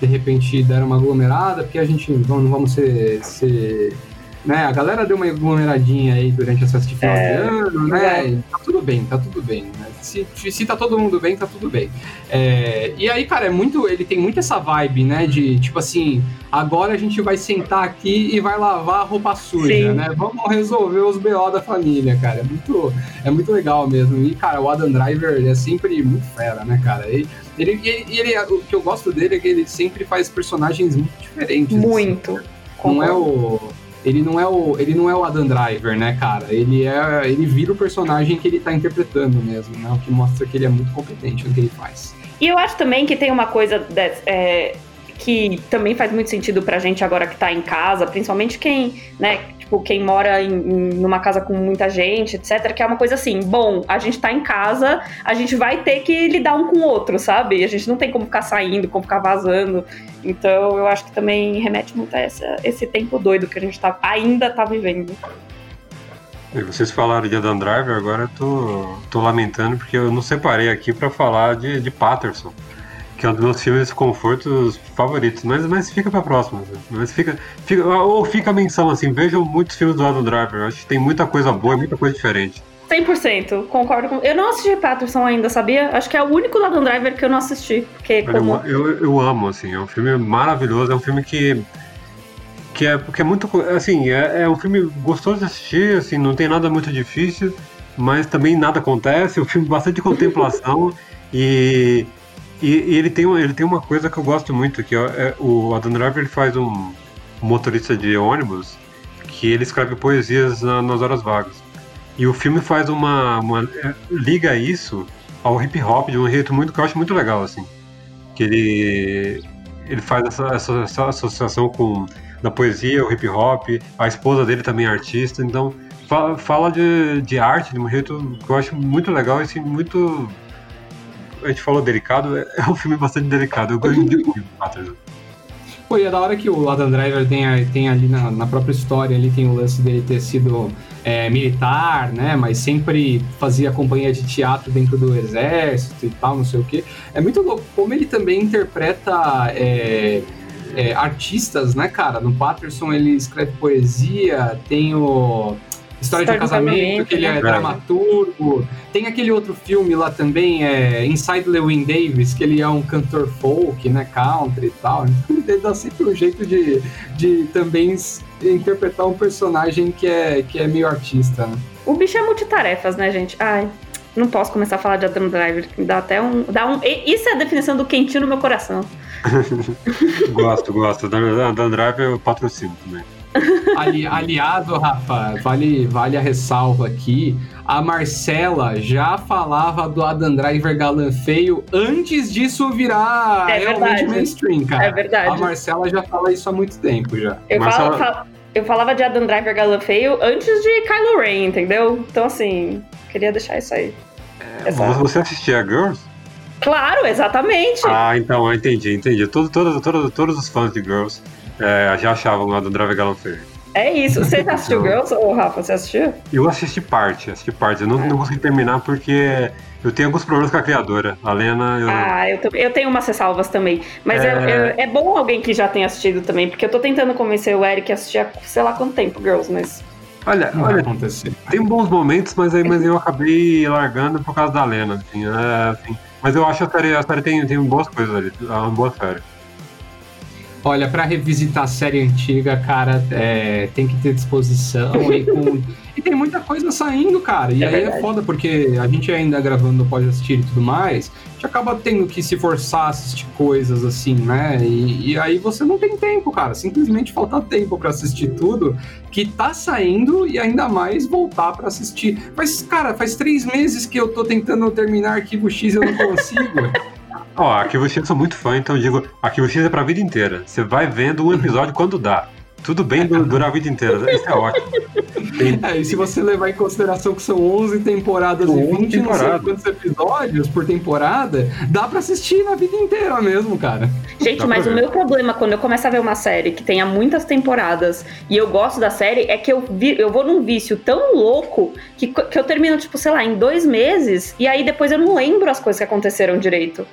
de repente deram uma aglomerada, porque a gente não, não vamos ser, ser né? A galera deu uma aglomeradinha aí durante essa final é, de ano, né? É. Tá tudo bem, tá tudo bem. Né? Se, se tá todo mundo bem, tá tudo bem. É, e aí, cara, é muito. Ele tem muito essa vibe, né? De tipo assim, agora a gente vai sentar aqui e vai lavar a roupa suja, Sim. né? Vamos resolver os BO da família, cara. É muito, é muito legal mesmo. E, cara, o Adam Driver é sempre muito fera, né, cara? E, ele, ele, ele, o que eu gosto dele é que ele sempre faz personagens muito diferentes. Assim. Muito. Assim. Não é o ele não é o ele não é o Adam Driver, né, cara? Ele é ele vira o personagem que ele tá interpretando mesmo, né? O que mostra que ele é muito competente no que ele faz. E eu acho também que tem uma coisa é, que também faz muito sentido pra gente agora que tá em casa, principalmente quem, né, tipo, quem mora em, em, numa casa com muita gente, etc, que é uma coisa assim, bom, a gente tá em casa, a gente vai ter que lidar um com o outro, sabe? A gente não tem como ficar saindo, como ficar vazando. Então, eu acho que também remete muito a essa, esse tempo doido que a gente tá, ainda tá vivendo. E vocês falaram de Adam Driver, agora eu tô, tô lamentando porque eu não separei aqui para falar de, de Patterson, que é um dos meus filmes de confortos favoritos, mas, mas fica pra próxima. né? Mas fica, fica, ou fica a menção assim, vejam muitos filmes do Adam Driver, acho que tem muita coisa boa e muita coisa diferente. 100%, concordo com. Eu não assisti Patterson ainda, sabia? Acho que é o único do Adam Driver que eu não assisti. Porque como. eu, eu, eu amo, assim, é um filme maravilhoso, é um filme que. Que é, que é muito. Assim, é, é um filme gostoso de assistir, assim, não tem nada muito difícil, mas também nada acontece, é um filme bastante contemplação e. E, e ele, tem, ele tem uma coisa que eu gosto muito, que é, é o Adam Driver ele faz um, um motorista de ônibus que ele escreve poesias na- nas horas vagas. E o filme faz uma, uma- é, liga isso ao hip hop de um jeito muito que eu acho muito legal assim, que ele ele faz essa, essa, essa associação com da poesia, o hip hop, a esposa dele também é artista, então fala, fala de, de arte de um jeito que eu acho muito legal e assim, muito a gente falou delicado, é é um filme bastante delicado. Eu gosto de Patterson. Pô, e é da hora que o Adam Driver tem, tem ali na, na própria história, ali tem o lance dele ter sido é, militar, né? Mas sempre fazia companhia de teatro dentro do exército e tal, não sei o quê. É muito louco como ele também interpreta é, é, artistas, né, cara? No Patterson ele escreve poesia, tem o História de um História de um Casamento, Casamento, que ele é né? dramaturgo. Tem aquele outro filme lá também, é Inside Lewin Davis, que ele é um cantor folk, né, country e tal. Ele dá sempre um jeito de, de também interpretar um personagem que é, que é meio artista, né? O bicho é multitarefas, né, gente? Ai, não posso começar a falar de Adam Driver, dá até um. Dá um isso é a definição do quentinho no meu coração. Gosto, gosto. Dan Driver eu patrocino também. Ali, aliado, Rafa, vale, vale a ressalva aqui. A Marcela já falava do Adam Driver galã feio antes disso virar É realmente verdade. mainstream, cara. É verdade. A Marcela já fala isso há muito tempo já. Eu, Marcela- falo- fal- eu falava de Adam Driver galã feio antes de Kylo Ren, entendeu? Então, assim, queria deixar isso aí. Exato. Você assistia Girls? Claro, exatamente. Ah, então, eu entendi, entendi. Todos, todos, todos, todos os fãs de Girls é, já achavam lá do Driver Galão feio. É isso. Você já assistiu Não. Girls, ô Rafa? Você assistiu? Eu assisti parte, assisti parte. Eu não, não consegui terminar porque eu tenho alguns problemas com a criadora. A Lena, eu, Ah, eu, eu tenho umas ressalvas também. Mas é... É. É, é bom alguém que já tenha assistido também, porque eu tô tentando convencer o Eric a assistir há sei lá quanto tempo, Girls, mas. olha, Não vai olha, acontecer. tem bons momentos, mas aí mas eu acabei largando por causa da Lena. Assim, é, assim. Mas eu acho que a série, a série tem, tem boas coisas ali. É uma boa série. Olha, pra revisitar a série antiga, cara, é, tem que ter disposição e com. E tem muita coisa saindo, cara. E É aí é verdade. foda, porque a gente ainda gravando pode assistir e tudo mais, a gente acaba tendo que se forçar a assistir coisas assim, né? E, e aí você não tem tempo, cara. Simplesmente falta tempo pra assistir tudo que tá saindo e ainda mais voltar pra assistir. Mas, cara, faz três meses que eu tô tentando terminar Arquivo X e eu não consigo. Ó, Arquivo X eu sou muito fã, então eu digo, Arquivo X é pra vida inteira. Você vai vendo um episódio quando dá. Tudo bem du- durar a vida inteira. Isso é ótimo. Tem- É, e se você levar em consideração que são 11 temporadas São e 11 20 não sei quantos episódios por temporada, dá pra assistir na vida inteira mesmo, cara. Gente, Dá mas o meu problema quando eu começo a ver uma série que tenha muitas temporadas e eu gosto da série é que eu, vi- eu vou num vício tão louco que, que eu termino, tipo, sei lá, em dois meses e aí depois eu não lembro as coisas que aconteceram direito.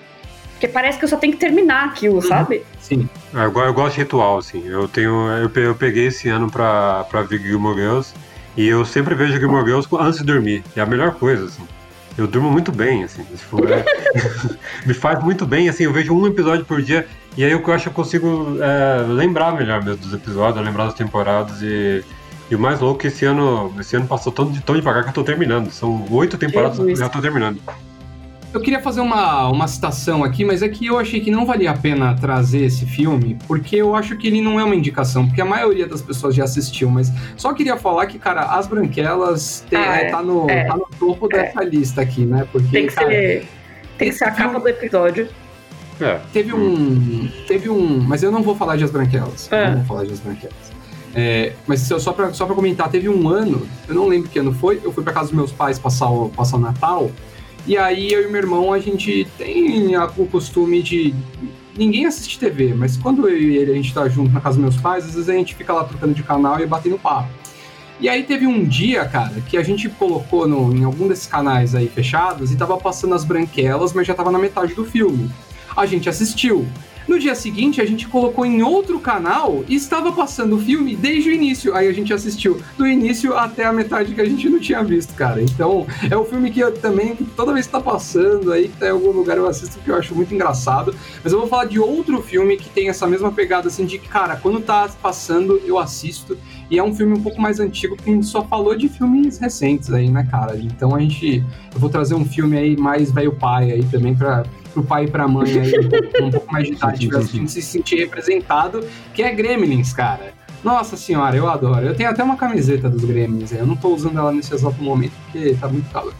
Porque parece que eu só tenho que terminar aquilo, sabe? Sim. É, Eu, go- eu gosto de ritual, assim. Eu tenho. Eu, eu peguei esse ano pra, pra ver Gilmore Girls e eu sempre vejo Gilmore Girls antes de dormir. É a melhor coisa, assim. Eu durmo muito bem, assim. Tipo, é- me faz muito bem, assim. Eu vejo um episódio por dia e aí eu acho que eu consigo é, lembrar melhor mesmo dos episódios, lembrar das temporadas e. E o mais louco é que esse ano, esse ano passou tão, tão devagar que eu tô terminando. São oito temporadas e Jesus. já tô terminando. Eu queria fazer uma, uma citação aqui, mas é que eu achei que não valia a pena trazer esse filme, porque eu acho que ele não é uma indicação, porque a maioria das pessoas já assistiu, mas só queria falar que, cara, As Branquelas tem- Ah, é, tá, no, É. tá no topo É. dessa lista aqui, né? Porque, Tem que cara, ser. Tem que ser a capa filme- do episódio. É. Teve um. Teve um. Mas eu não vou falar de As Branquelas. Eu É. Não vou falar de As Branquelas. É, mas só, só, pra, só pra comentar, teve um ano, eu não lembro que ano foi, eu fui pra casa dos meus pais passar o, passar o Natal, e aí eu e meu irmão, a gente tem o costume de. Ninguém assiste TV, mas quando eu e ele a gente tá junto na casa dos meus pais, às vezes a gente fica lá trocando de canal e batendo papo. E aí teve um dia, cara, que a gente colocou no, em algum desses canais aí fechados e tava passando as branquelas, mas já tava na metade do filme. A gente assistiu. No dia seguinte, a gente colocou em outro canal e estava passando o filme desde o início. Aí a gente assistiu do início até a metade que a gente não tinha visto, cara. Então, é um filme que eu também, toda vez que tá passando aí, que tá em algum lugar, eu assisto porque eu acho muito engraçado. Mas eu vou falar de outro filme que tem essa mesma pegada, assim, de cara, quando tá passando, eu assisto. E é um filme um pouco mais antigo, porque a gente só falou de filmes recentes aí, né, cara? Então a gente. Eu vou trazer um filme aí mais velho pai aí também pra pro pai e pra mãe aí, um, um pouco mais de idade, assistindo, se sentir representado, que é Gremlins, cara. Nossa senhora, eu adoro. Eu tenho até uma camiseta dos Gremlins, eu não tô usando ela nesse exato momento porque tá muito calor.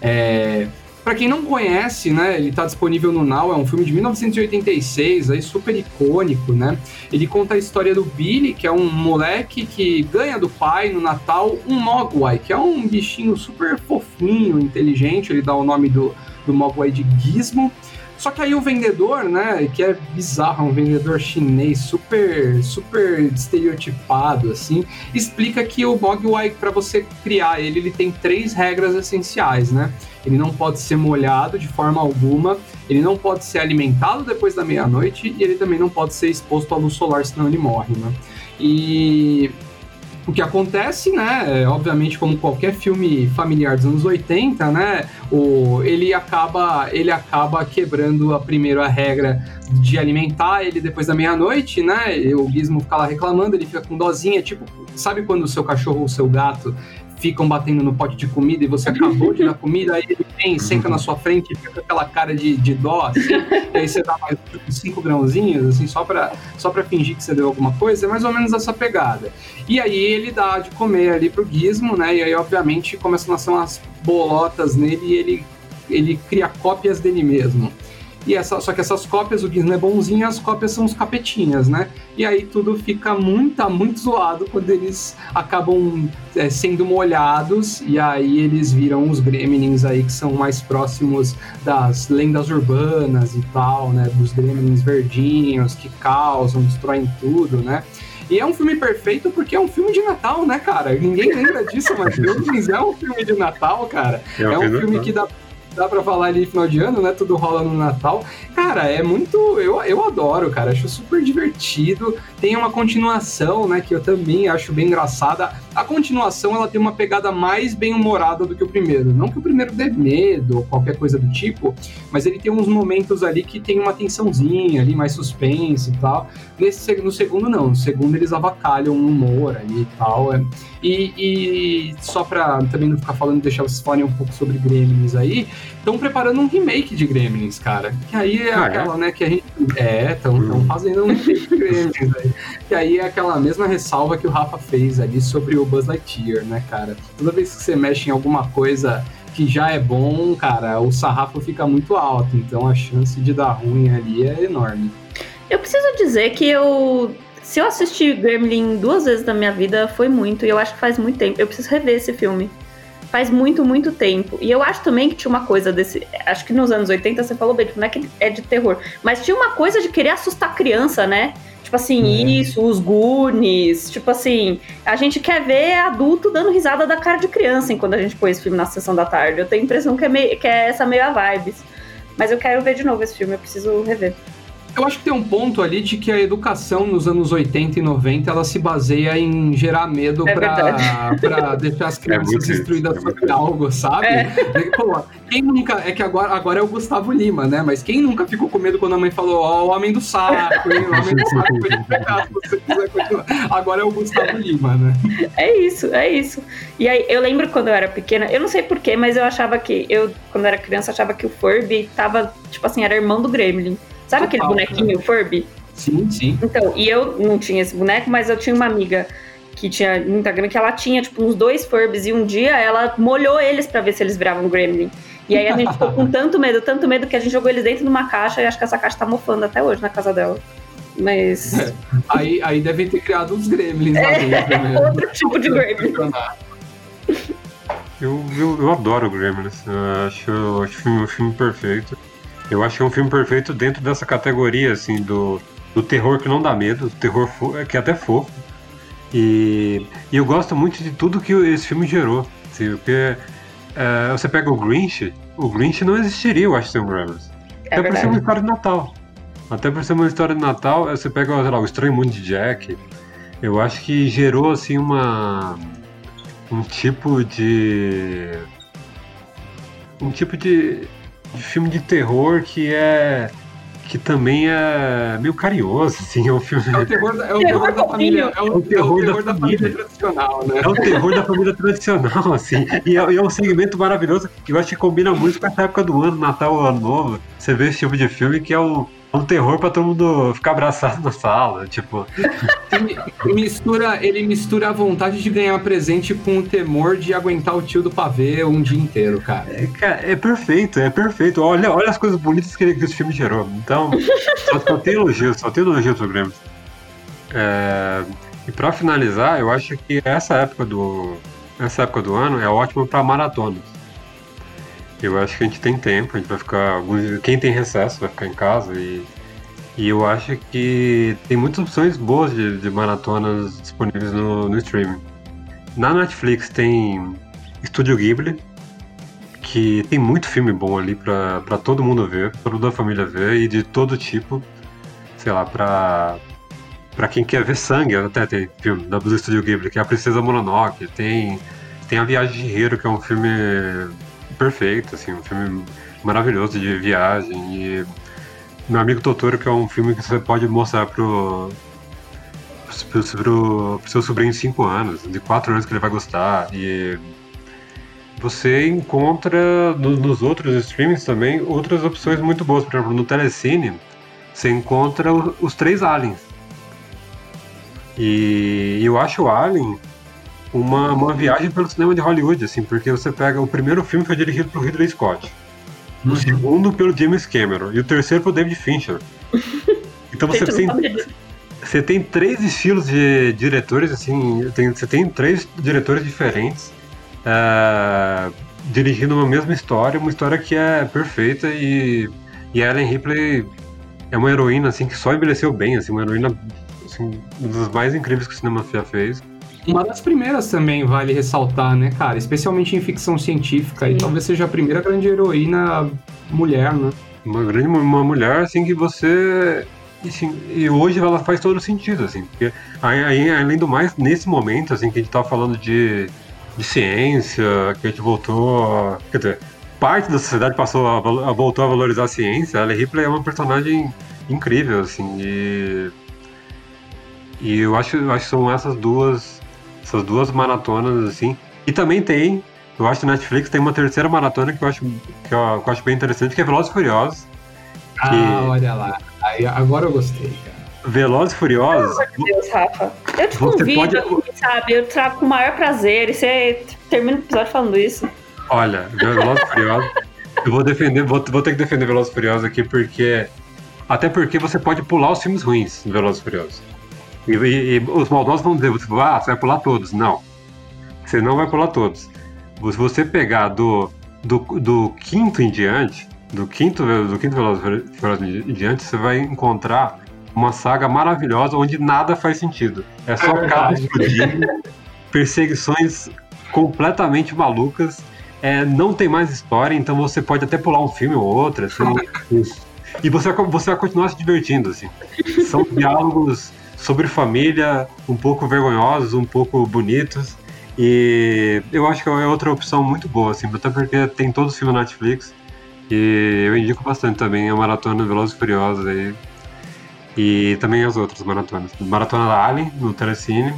É, para quem não conhece, né, ele tá disponível no Now, é um filme de 1986, aí super icônico, né? Ele conta a história do Billy, que é um moleque que ganha do pai no Natal um Mogwai, que é um bichinho super fofinho, inteligente, ele dá o nome do, do Mogwai de Gizmo. Só que aí o vendedor, né, que é bizarro, um vendedor chinês super super estereotipado assim, explica que o Mogwai para você criar ele, ele tem três regras essenciais, né? Ele não pode ser molhado de forma alguma, ele não pode ser alimentado depois da meia-noite e ele também não pode ser exposto à luz solar, senão ele morre, né? E o que acontece, né, é, obviamente como qualquer filme familiar dos anos 80, né, o, ele acaba ele acaba quebrando a primeira regra de alimentar ele depois da meia-noite, né? O Gizmo fica lá reclamando, ele fica com dozinha, tipo, sabe quando o seu cachorro ou o seu gato ficam batendo no pote de comida e você acabou de dar comida, aí ele vem, senta na sua frente e fica com aquela cara de, de dó, assim, e aí você dá mais cinco grãozinhos, assim, só pra, só pra fingir que você deu alguma coisa, é mais ou menos essa pegada. E aí ele dá de comer ali pro gizmo, né, e aí obviamente começam a nascer umas bolotas nele e ele, ele cria cópias dele mesmo. E essa, só que essas cópias, o Gizmo é bonzinho, as cópias são os capetinhas, né? E aí tudo fica muito, tá muito zoado quando eles acabam é, sendo molhados, e aí eles viram os gremlins aí que são mais próximos das lendas urbanas e tal, né? Dos gremlins verdinhos que causam, destroem tudo, né? E é um filme perfeito porque é um filme de Natal, né, cara? Ninguém lembra disso, mas Gremlins é um filme de Natal, cara. É, é um filme que dá dá pra falar ali final de ano, né? Tudo rola no Natal. Cara, é muito. Eu, eu adoro, cara. Acho super divertido. Tem uma continuação, né? Que eu também acho bem engraçada. A continuação ela tem uma pegada mais bem humorada do que o primeiro. Não que o primeiro dê medo ou qualquer coisa do tipo, mas ele tem uns momentos ali que tem uma tensãozinha ali, mais suspense e tal. Nesse, no segundo, não. No segundo, eles avacalham o humor ali e tal. É. E, e só pra também não ficar falando, deixar vocês falarem um pouco sobre Gremlins aí, estão preparando um remake de Gremlins, cara. Que aí é ah, é? aquela, é? né, que a gente. É, estão hum. fazendo um remake de Gremlins aí. Que aí é aquela mesma ressalva que o Rafa fez ali sobre o Buzz Lightyear, né, cara? Toda vez que você mexe em alguma coisa que já é bom, cara, o sarrafo fica muito alto. Então a chance de dar ruim ali é enorme. Eu preciso dizer que eu se eu assisti Gremlin duas vezes na minha vida, foi muito. E eu acho que faz muito tempo. Eu preciso rever esse filme. Faz muito, muito tempo. E eu acho também que tinha uma coisa desse. Acho que nos anos 80 você falou bem, tipo, não é que é de terror. Mas tinha uma coisa de querer assustar criança, né? Tipo assim, hum. isso, os Goonies. Tipo assim, a gente quer ver adulto dando risada da cara de criança enquanto a gente põe esse filme na sessão da tarde. Eu tenho a impressão que é, meio, que é essa meio a vibes. Mas eu quero ver de novo esse filme, eu preciso rever. Eu acho que tem um ponto ali de que a educação nos anos 80 e 90 ela se baseia em gerar medo é para deixar as é crianças é instruídas sobre algo, sabe? É. Pô, quem nunca. É que agora, agora é o Gustavo Lima, né? Mas quem nunca ficou com medo quando a mãe falou, ó, oh, o homem do saco, hein? O homem do saco foi pegar se você quiser continuar. Agora é o Gustavo Lima, né? É isso, é isso. E aí, eu lembro quando eu era pequena, eu não sei porquê, mas eu achava que. Eu, quando era criança, achava que o Furby tava, tipo assim, era irmão do Gremlin. Sabe aquele bonequinho né? Furby? Sim, sim. Então, e eu não tinha esse boneco, mas eu tinha uma amiga que tinha muita grana, que ela tinha, tipo, uns dois Furbs, e um dia ela molhou eles para ver se eles viravam Gremlin. E aí a gente ficou com tanto medo, tanto medo, que a gente jogou eles dentro de uma caixa, e acho que essa caixa tá mofando até hoje na casa dela. Mas. É, aí, aí devem ter criado uns gremlins lá dentro, né? Outro tipo de gremlin. Eu, eu, eu adoro Gremlins. Eu acho, acho o filme, filme perfeito. Eu acho que é um filme perfeito dentro dessa categoria, assim, do, do terror que não dá medo, terror que é até fofo. E, e eu gosto muito de tudo que esse filme gerou. Assim, porque é, você pega o Grinch, o Grinch não existiria, eu acho, sem o Brothers. É Até por ser uma história de Natal. Até por ser uma história de Natal, você pega, sei lá, o Estranho Mundo de Jack. Eu acho que gerou, assim, uma... Um tipo de... Um tipo de, de filme de terror que é... Que também é meio carinhoso, assim, é um filme... É o terror da, é o Terror terror da família. É o, É o terror da da família. família tradicional, né? É o terror da família tradicional, assim. E é, e é um segmento maravilhoso que eu acho que combina muito com essa época do ano, Natal ou Ano Novo. Você vê esse tipo de filme que é um, é um terror pra todo mundo ficar abraçado na sala. Tipo, Ele mistura, ele mistura a vontade de ganhar presente com o temor de aguentar o tio do pavê um dia inteiro, cara. é, cara, é perfeito, é perfeito. Olha, olha as coisas bonitas que, esse filme gerou. Então, só, só tem elogios, só tem elogios pro Grêmio. É, e pra finalizar, eu acho que essa época do, essa época do ano é ótima pra maratonas. Eu acho que a gente tem tempo, a gente vai ficar. alguns- Quem tem recesso vai ficar em casa e, e eu acho que tem muitas opções boas de, de maratonas disponíveis no, no streaming. Na Netflix tem Estúdio Ghibli, que tem muito filme bom ali pra, pra todo mundo ver, pra toda a família ver e de todo tipo. Sei lá, pra, pra quem quer ver sangue, até tem filme da do Estúdio Ghibli, que é A Princesa Mononoke, tem, tem A Viagem de Hiro, que é um filme perfeito, assim, um filme maravilhoso de viagem e Meu Amigo Totoro, que é um filme que você pode mostrar pro, pro, pro, pro seu sobrinho de 5 anos, de 4 anos que ele vai gostar e você encontra no- nos outros streamings também outras opções muito boas, por exemplo, no Telecine você encontra o- os três aliens. E eu acho o Alien uma, uma viagem pelo cinema de Hollywood, assim, porque você pega o primeiro filme foi dirigido pelo Ridley Scott, o segundo pelo James Cameron e o terceiro pelo David Fincher. Então você tem, você tem três estilos de diretores, assim, tem- você tem três diretores diferentes é, dirigindo uma mesma história, uma história que é perfeita e, e Ellen Ripley é uma heroína, assim, que só envelheceu bem, assim, uma heroína, assim, uma das mais incríveis que o cinema já fez. Uma das primeiras também vale ressaltar, né, cara? Especialmente em ficção científica. E Sim. talvez seja a primeira grande heroína mulher, né? Uma grande uma mulher, assim, que você... Assim, e hoje ela faz todo sentido, assim, porque aí, além do mais, nesse momento, assim, que a gente tá falando de, de ciência, que a gente voltou, a- quer dizer, parte da sociedade passou a, a- voltou a valorizar a ciência, a Ellen Ripley é uma personagem incrível, assim, e, e eu acho, eu acho que são essas duas, essas duas maratonas, assim, e também tem, eu acho que na Netflix tem uma terceira maratona que eu acho, que eu, que eu acho bem interessante, que é Velozes e Furiosos, Ah, olha lá. Aí, agora eu gostei, cara. Velozes e Furiosos, Meu Deus, Rafa. Eu te Você convido, pode- aqui, sabe? Eu trago com o maior prazer. E você termina o episódio falando isso. olha, Velozes e Furiosos, eu vou defender, vou, vou ter que defender Velozes e Furiosos aqui porque até porque você pode pular os filmes ruins em Velozes e Furiosos. E, e- e os maldosos vão dizer, você, ah, você vai pular todos. Não. Você não vai pular todos. Se você pegar do, do, do quinto em diante, do quinto, do quinto em diante, você vai encontrar uma saga maravilhosa onde nada faz sentido. É só É carro verdade. explodindo, perseguições completamente malucas. É, não tem mais história, então você pode até pular um filme ou outro, assim, e você, vai- você vai continuar se divertindo, assim. São diálogos sobre família, um pouco vergonhosos, um pouco bonitos, e eu acho que é outra opção muito boa, assim, até porque tem todos os filmes na Netflix, e eu indico bastante também a Maratona Velozes e Furiosos aí, e também as outras maratonas. Maratona da Alien, no Telecine,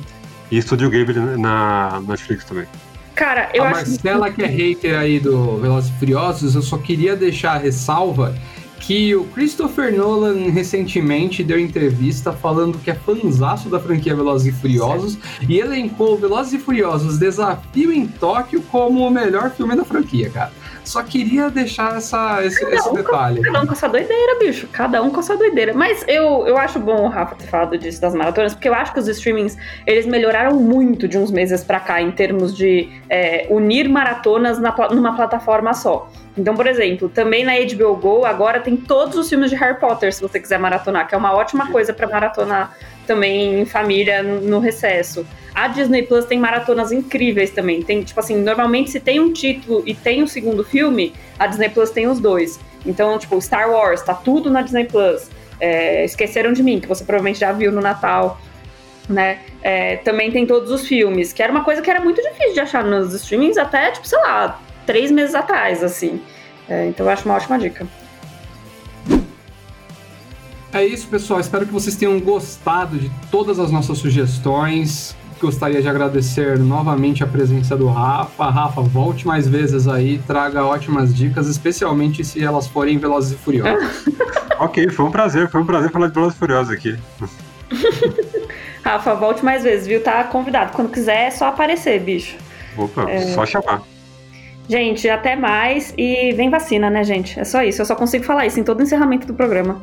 e Estúdio Ghibli na Netflix também. Cara, eu a acho que. Marcela, que é hater aí do Velozes e Furiosos, eu só queria deixar a ressalva que o Christopher Nolan recentemente deu entrevista falando que é fanzaço da franquia Velozes e Furiosos e elencou Velozes e Furiosos Desafio em Tóquio como o melhor filme da franquia, cara. Só queria deixar essa, esse, esse Não, detalhe. Cada um com a sua doideira, bicho. Cada um com a sua doideira. Mas eu, eu acho bom o Rafa ter falado disso das maratonas, porque eu acho que os streamings, eles melhoraram muito de uns meses pra cá, em termos de é, unir maratonas na numa plataforma só. Então, por exemplo, também na HBO Go agora tem todos os filmes de Harry Potter, se você quiser maratonar, que é uma ótima coisa pra maratonar também em família no recesso. A Disney Plus tem maratonas incríveis também. Tem, tipo assim, normalmente se tem um título e tem um segundo filme, a Disney Plus tem os dois. Então, tipo, Star Wars, tá tudo na Disney Plus. É, Esqueceram de mim, que você provavelmente já viu no Natal. Né? É, também tem todos os filmes, que era uma coisa que era muito difícil de achar nos streamings até, tipo, sei lá, três meses atrás, assim. É, então eu acho uma ótima dica. É isso, pessoal. Espero que vocês tenham gostado de todas as nossas sugestões. Gostaria de agradecer novamente a presença do Rafa. Rafa, volte mais vezes aí, traga ótimas dicas, especialmente se elas forem Velozes e Furiosos. ok, foi um prazer, foi um prazer falar de Velozes e Furiosos aqui. Rafa, volte mais vezes, viu? Tá convidado. Quando quiser, é só aparecer, bicho. Opa, é... só chamar. Gente, até mais e vem vacina, né, gente? É só isso. Eu só consigo falar isso em todo encerramento do programa.